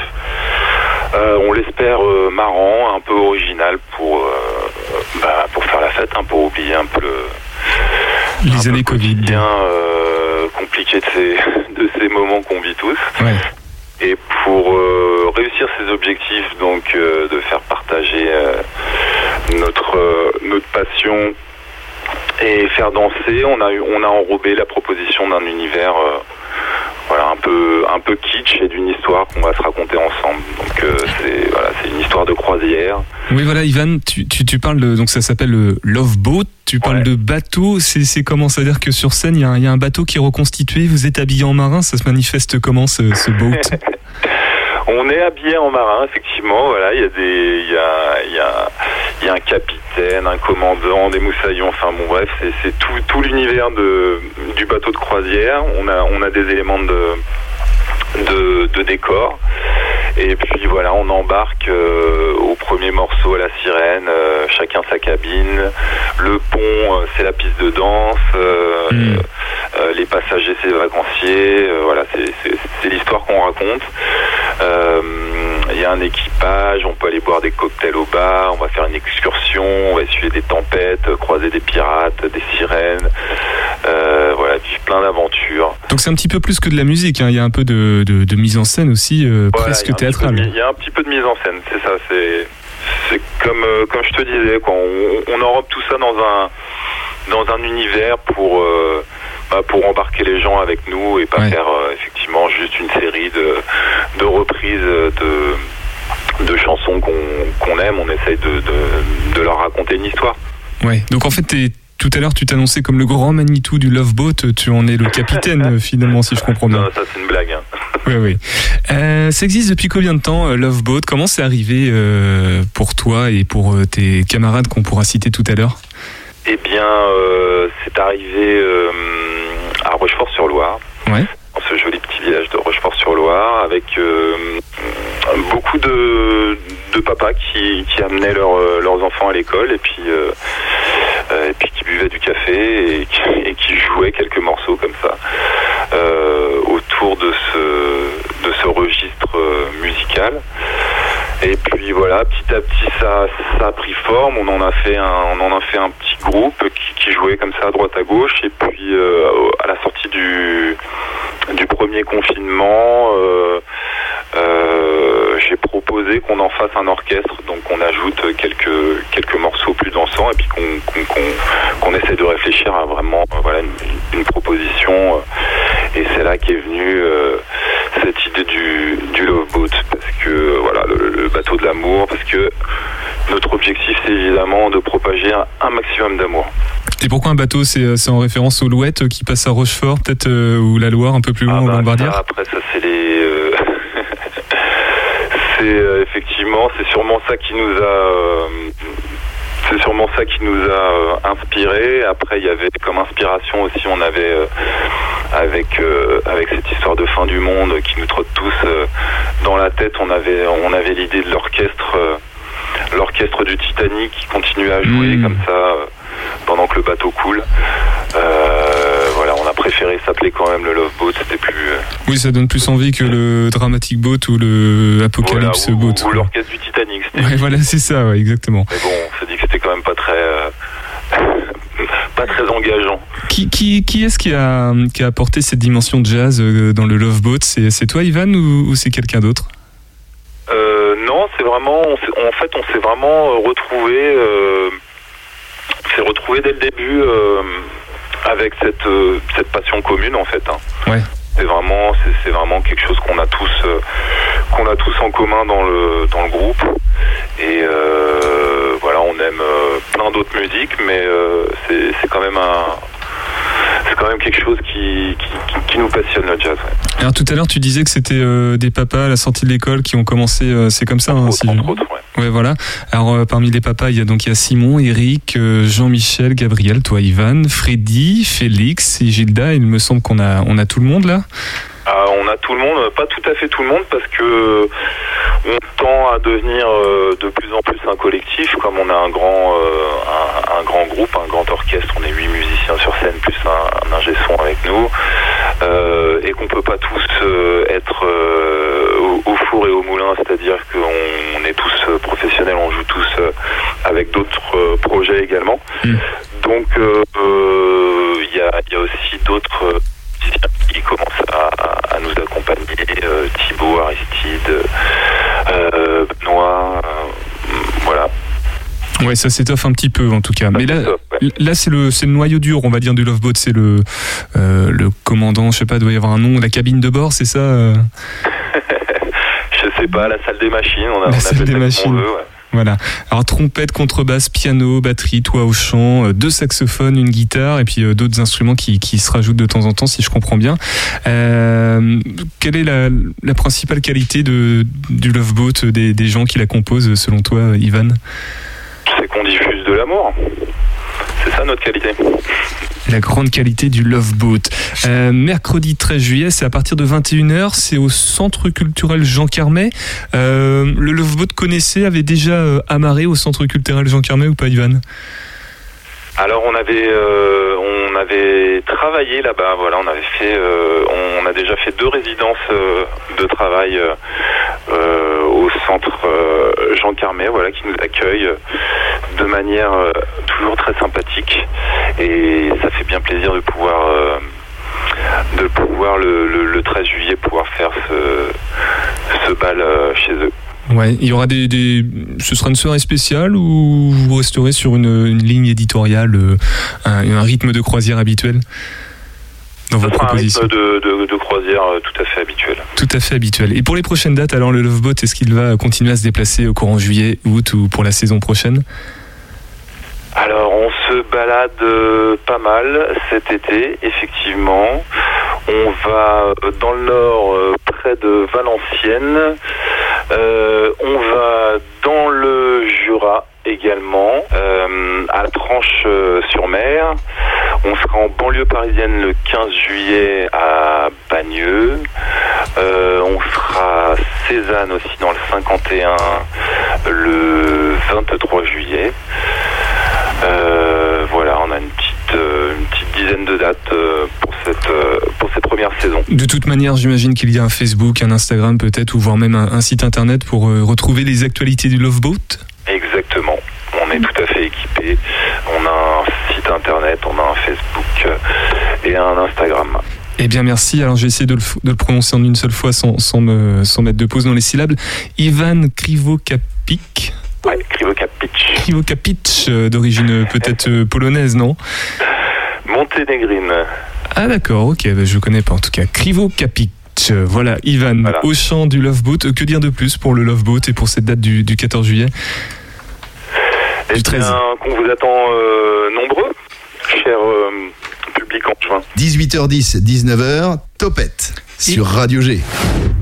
Euh, on l'espère marrant, un peu original pour bah, pour faire la fête, hein, pour oublier un peu le, Les années Covid. bien euh, compliqué de ces, [LAUGHS] de ces moments qu'on vit tous. Ouais. Et pour euh, réussir ces objectifs, donc euh, de faire partager notre, notre passion et faire danser, on a, on a enrobé la proposition d'un univers peu, un peu kitsch et d'une histoire qu'on va se raconter ensemble. Donc euh, c'est voilà, c'est une histoire de croisière. Oui, voilà, Ivan, tu, tu, tu parles de, donc ça s'appelle le Love Boat. Tu parles de bateau. C'est, comment? Ça veut dire que sur scène, il y, a un- il y a un bateau qui est reconstitué. Vous êtes habillé en marin. Ça se manifeste comment ce, ce boat? [LAUGHS] On est habillé en marin, effectivement. Voilà, il y a des, il y a, y a, y a un capitaine, un commandant, des moussaillons. Enfin bon, bref, c'est, tout, tout l'univers du bateau de croisière. On a, on a des éléments de, de, de décor. Et puis voilà, on embarque euh, au premier morceau à la sirène, euh, chacun sa cabine. Le pont, euh, c'est la piste de danse. euh, les passagers, c'est les vacanciers. voilà, c'est l'histoire qu'on raconte. Il y a un équipage, on peut aller boire des cocktails au bar, on va faire une excursion, on va essuyer des tempêtes, croiser des pirates, des sirènes. Euh, voilà, vivre plein d'aventures. Donc c'est un petit peu plus que de la musique. hein. Il y a un peu de, de, de mise en scène aussi, euh, Voilà, presque théâtrale. Il y a un petit peu de mise en scène, c'est ça. C'est c'est comme euh, comme je te disais, quoi. On, on enrobe tout ça dans un dans un univers pour euh, bah, pour embarquer les gens avec nous et pas faire euh, effectivement juste une série de de reprises de de chansons qu'on aime. On essaye de, de de leur raconter une histoire. Ouais. Donc en fait, tout à l'heure tu t'annonçais comme le grand Manitou du Love Boat, tu en es le capitaine [LAUGHS] finalement si je comprends bien. Non, ça c'est une blague. hein. [LAUGHS] Oui, oui. Euh, ça existe depuis combien de temps, euh, Love Boat? Comment c'est arrivé euh, pour toi et pour euh, tes camarades qu'on pourra citer tout à l'heure? Eh bien, euh, c'est arrivé euh, Rochefort-sur-Loire. Ouais. Dans ce joli petit village de Rochefort-sur-Loire, avec euh, beaucoup de, de papas qui, qui amenaient leurs, euh, leurs enfants à l'école et puis, euh, et puis qui buvaient du café et qui, et qui jouaient quelques morceaux comme ça autour de ce, de ce registre musical. Et puis voilà, petit à petit, ça, ça a pris forme. On en a fait un, on en a fait un petit groupe qui, qui jouait comme ça à droite à gauche. Et puis euh, à la sortie du, du premier confinement, euh, euh, j'ai proposé qu'on en fasse un orchestre. Donc on ajoute quelques quelques morceaux plus dansants et puis qu'on qu'on essaie de réfléchir à vraiment euh, voilà une, une proposition. euh, et c'est là qu'est venue euh, cette idée du, du Love Boat parce que voilà le, le bateau de l'amour parce que notre objectif c'est évidemment de propager un, un maximum d'amour. Et pourquoi un bateau C'est en référence aux Louettes qui passent à Rochefort, peut-être, euh, ou la Loire un peu plus loin, Ah au bah, Bombardière ça, après ça c'est les c'est euh, effectivement c'est sûrement ça qui nous a euh, c'est sûrement ça qui nous a euh, inspiré. Après, il y avait comme inspiration aussi, on avait euh, avec euh, avec cette histoire de fin du monde qui nous trotte tous dans la tête. On avait on avait l'idée de l'orchestre l'orchestre du Titanic qui continuait à jouer Mm. comme ça pendant que le bateau coule. Euh, préféré s'appeler quand même le Love Boat. C'était plus euh, Oui, ça donne plus envie que le Dramatic Boat ou le Apocalypse voilà, ou, Boat. ou l'orchestre du Titanic. C'était Ouais, voilà, c'est ça, ouais, exactement. Mais bon, on s'est dit que c'était quand même pas très, euh, [LAUGHS] pas très engageant. Qui, qui, qui est-ce qui a, qui a apporté cette dimension de jazz euh, dans le Love Boat? C'est toi, Ivan, ou, ou c'est quelqu'un d'autre? Euh, non, c'est vraiment, on en fait, on s'est vraiment retrouvé, euh, on s'est retrouvé dès le début avec cette, euh, cette passion commune, en fait. hein. Ouais. C'est vraiment, c'est- vraiment quelque chose qu'on a tous, euh, qu'on a tous en commun dans le, dans le groupe. Et euh, voilà, on aime euh, plein d'autres musiques, mais euh, c'est c'est quand même un, c'est quand même quelque chose qui, qui, qui- qui nous passionne le jazz. ouais. Alors tout à l'heure, tu disais que c'était euh, des papas à la sortie de l'école qui ont commencé. euh, c'est comme ça, hein, si- Entre autres, ouais. Ouais, voilà. Alors euh, parmi les papas, il y a donc il y a Simon, Eric, euh, Jean-Michel, Gabriel, toi, Ivan, Freddy, Félix et Gilda. Il me semble qu'on a on a tout le monde là. Ah, on a tout le monde, pas tout à fait tout le monde, parce que on tend à devenir euh, de plus en plus un collectif, comme on a un grand, euh, un, un grand groupe, un grand orchestre, on est huit musiciens sur scène plus un, un ingé son avec nous, euh, et qu'on peut pas tous être au, au four et au moulin, c'est-à-dire qu'on on est tous professionnels, on joue tous avec d'autres projets également. Donc euh, euh, il y, a, il y a aussi d'autres musiciens qui commencent à, à- à nous accompagner, euh, Thibaut, Aristide, euh, Benoît, euh, voilà. Ouais, ça s'étoffe un petit peu en tout cas. Mais là, ouais. là c'est le le noyau dur, on va dire du Love Boat. C'est le euh, le commandant, je sais pas, doit y avoir un nom, la cabine de bord, c'est ça. euh [LAUGHS] Je sais pas, la salle des machines, on a, La on salle des on machines. veut, ouais. Voilà. Alors trompette, contrebasse, piano, batterie, toi au chant, euh, deux saxophones, une guitare et puis euh, d'autres instruments qui, qui se rajoutent de temps en temps, si je comprends bien. Euh, quelle est la, la principale qualité de, du Love Boat, des, des gens qui la composent, selon toi, Ivan? Qu'on diffuse de l'amour. C'est ça notre qualité. La grande qualité du Love Boat. Euh, mercredi 13 juillet, c'est à partir de 21h, c'est au Centre culturel Jean Carmet. Euh, le Love Boat connaissait, avait déjà euh, amarré au Centre culturel Jean Carmet ou pas, Ivan? Alors on avait euh, on avait travaillé là-bas, voilà, on avait fait euh, on a déjà fait deux résidences euh, de travail euh, au centre Jean Carmet, voilà, qui nous accueille de manière toujours très sympathique et ça fait bien plaisir de pouvoir de pouvoir le, le- le 13 juillet pouvoir faire ce, ce bal chez eux. Ouais, il y aura des, des- ce sera une soirée spéciale ou vous resterez sur une, une ligne éditoriale, euh, un, un rythme de croisière habituel dans vos Ce sera un rythme de, de- de croisière euh, tout à fait habituel. Tout à fait habituel. Et pour les prochaines dates, alors le Love Boat, est-ce qu'il va continuer à se déplacer au courant juillet, août ou pour la saison prochaine? Alors on se balade euh, pas mal cet été, effectivement. On va dans le nord, près de Valenciennes. Euh, on va dans le Jura également, euh, à Tranche-sur-Mer. On sera en banlieue parisienne le 15 juillet à Bagneux. Euh, on sera Cézanne aussi dans le 51 le 23 juillet. Euh, voilà, on a une euh, une petite dizaine de dates euh, pour cette, euh, pour cette première saison. De toute manière, j'imagine qu'il y a un Facebook, un Instagram peut-être, ou voire même un, un site internet pour euh, retrouver les actualités du Love Boat? Exactement. On est tout à fait équipé. On a un site internet, on a un Facebook euh, et un Instagram. Eh bien, merci. Alors, je vais essayer de le, de le prononcer en une seule fois sans, sans, me, sans mettre de pause dans les syllabes. Ivan Krivokapic? Ouais, Krivokapic. Krivokapic, euh, d'origine euh, peut-être euh, polonaise, non? Monténégrine. Ah, d'accord, ok, bah, je ne connais pas en tout cas. Krivokapic. Euh, Voilà, Ivan, Voilà. au chant du Love Boat. Que dire de plus pour le Love Boat et pour cette date du, du 14 juillet? Eh Du 13. bien, qu'on vous attend euh, nombreux, cher euh, public en juin. 18h10, 19h, Topette sur Radio G.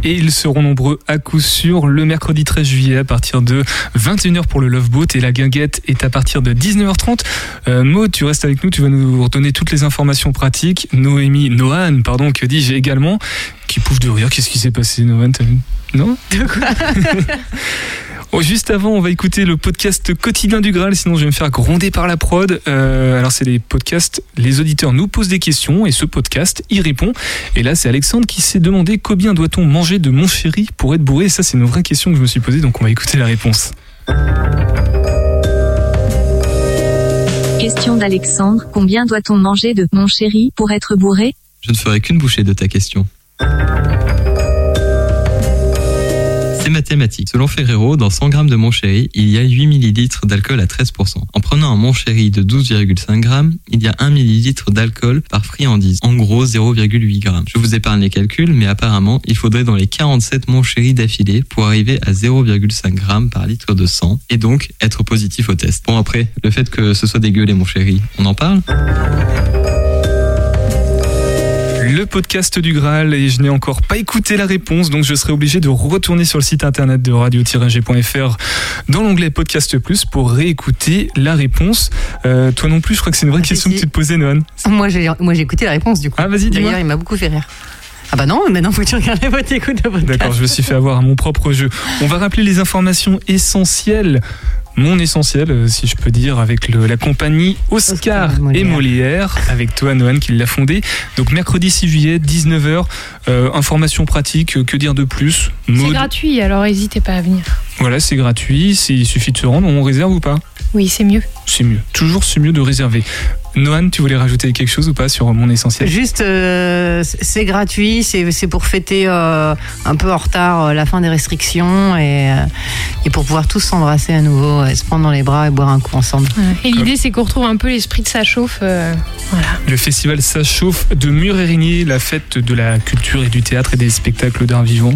Et ils seront nombreux à coup sûr le mercredi 13 juillet à partir de 21h pour le Love Boat. Et la guinguette est à partir de 19h30. Euh, Maud, tu restes avec nous, tu vas nous redonner toutes les informations pratiques. Noémie, Noan, pardon, que dis-je également, qui pouffe de rire. Qu'est-ce qui s'est passé, Noan Non? De quoi? [LAUGHS] Oh, juste avant, on va écouter le podcast quotidien du Graal, sinon je vais me faire gronder par la prod. Euh, alors c'est les podcasts, les auditeurs nous posent des questions et ce podcast y répond. Et là c'est Alexandre qui s'est demandé combien doit-on manger de mon chéri pour être bourré. Et ça c'est une vraie question que je me suis posée, donc on va écouter la réponse. Question d'Alexandre. Combien doit-on manger de mon chéri pour être bourré? Je ne ferai qu'une bouchée de ta question. C'est mathématique. Selon Ferrero, dans 100 grammes de mon chéri, il y a 8 millilitres d'alcool à 13%. En prenant un mon chéri de 12,5 grammes, il y a 1 millilitre d'alcool par friandise. En gros, 0,8 grammes. Je vous épargne les calculs, mais apparemment, il faudrait dans les 47 mon chéri d'affilée pour arriver à 0,5 grammes par litre de sang et donc être positif au test. Bon après, le fait que ce soit dégueu les mon chéri, on en parle? Le podcast du Graal et je n'ai encore pas écouté la réponse, donc je serai obligé de retourner sur le site internet de radio-g.fr dans l'onglet Podcast Plus pour réécouter la réponse. Euh, toi non plus, je crois que c'est une vraie Ah, question si. que tu te posais, Noan. Moi, j'ai moi, j'ai écouté la réponse du coup. Ah vas-y, dis-moi. D'ailleurs, il m'a beaucoup fait rire. Ah bah non, maintenant faut que tu regardes votre écoute de podcast. D'accord, je me suis fait avoir à mon propre jeu. On va rappeler les informations essentielles. Mon essentiel, euh, si je peux dire, avec le- la compagnie Oscar, et Molière, avec toi, Noan, qui l'a fondé. Donc, mercredi 6 juillet, 19h, information pratique, euh, que dire de plus? C'est gratuit, alors n'hésitez pas à venir. Voilà, c'est gratuit, il suffit de se rendre, on réserve ou pas? Oui, c'est mieux. C'est mieux, toujours c'est mieux de réserver. Noan, tu voulais rajouter quelque chose ou pas sur mon essentiel? Juste, euh, c'est gratuit, c'est c'est pour fêter euh, un peu en retard euh, la fin des restrictions et, euh, et pour pouvoir tous s'embrasser à nouveau, se prendre dans les bras et boire un coup ensemble. Et l'idée, c'est qu'on retrouve un peu l'esprit de sa chauffe. euh, voilà. Le festival Ça chauffe de Mur-Érigné, la fête de la culture et du théâtre et des spectacles d'art vivant.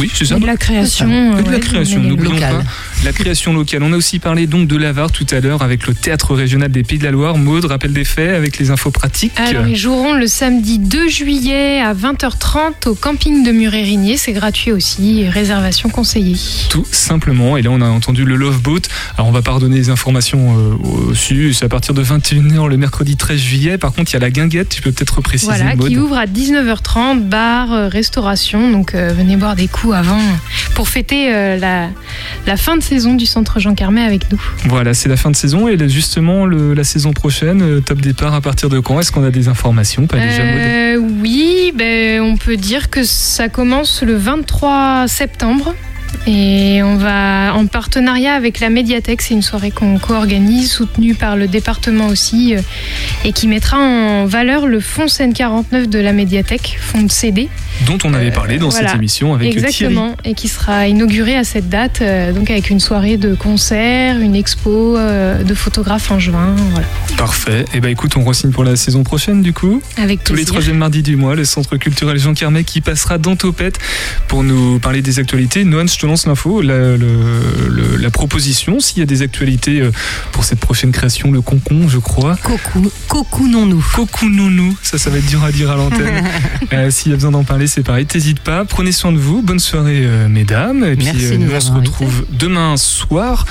Oui, c'est ça Et de la création. Et de la création, n'oublions Locale. pas. La création locale. On a aussi parlé donc de l'Avare tout à l'heure avec le théâtre régional des Pays de la Loire. Maud, rappel des faits avec les infos pratiques. Alors, ils joueront le samedi 2 juillet à 20h30 au camping de Murérigné. C'est gratuit aussi, réservation conseillée. Tout simplement. Et là, on a entendu le Love Boat. Alors, on va pas redonner les informations euh, au-dessus. C'est à partir de 21h le mercredi 13 juillet. Par contre, il y a la guinguette. Tu peux peut-être repréciser, Voilà, Maud. qui ouvre à 19h30, bar, euh, restauration. Donc euh, venez boire des coups avant pour fêter euh, la, la fin de saison du centre Jean Carmet avec nous. Voilà, c'est la fin de saison. Et là, justement, le- la saison prochaine, euh, top départ à partir de quand? Est-ce qu'on a des informations? Pas déjà, Maud Euh, oui, ben, on peut dire que ça commence le 23 septembre. Et on va en partenariat avec la médiathèque, c'est une soirée qu'on co-organise, soutenue par le département aussi, euh, et qui mettra en valeur le fonds Seine 49 de la médiathèque, fonds de CD. Dont on avait parlé dans cette émission avec Thierry. Exactement, et qui sera inauguré à cette date, euh, donc avec une soirée de concert, une expo euh, de photographes en juin. Voilà. Parfait. Et ben écoute, on re-signe pour la saison prochaine du coup. Avec Tous les plaisir. troisièmes mardis du mois, le Centre culturel Jean Carmet qui passera dans Topette pour nous parler des actualités. Noan, je te lance l'info, la, le- le- la proposition, s'il y a des actualités euh, pour cette prochaine création, le concon, je crois. Cocou, cocoonons-nous. Cocoonons-nous, ça, ça va être dur à dire à l'antenne. [LAUGHS] Euh, S'il y a besoin d'en parler, c'est pareil. T'hésites pas. Prenez soin de vous. Bonne soirée, euh, mesdames. Et puis, Merci de nous, on se retrouve demain soir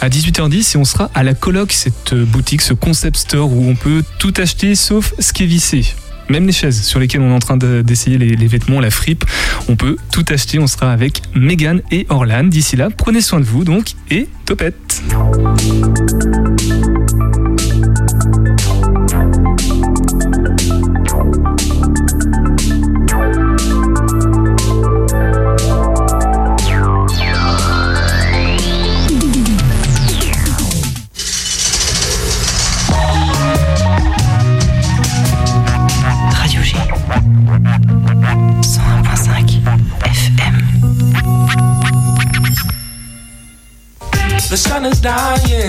à 18h10 et on sera à la coloc, cette boutique, ce concept store où on peut tout acheter sauf ce qui est vissé. Même les chaises sur lesquelles on est en train de- d'essayer les, les vêtements, la fripe, on peut tout acheter. On sera avec Megan et Orlan. D'ici là, prenez soin de vous donc et topette. The sun is dying.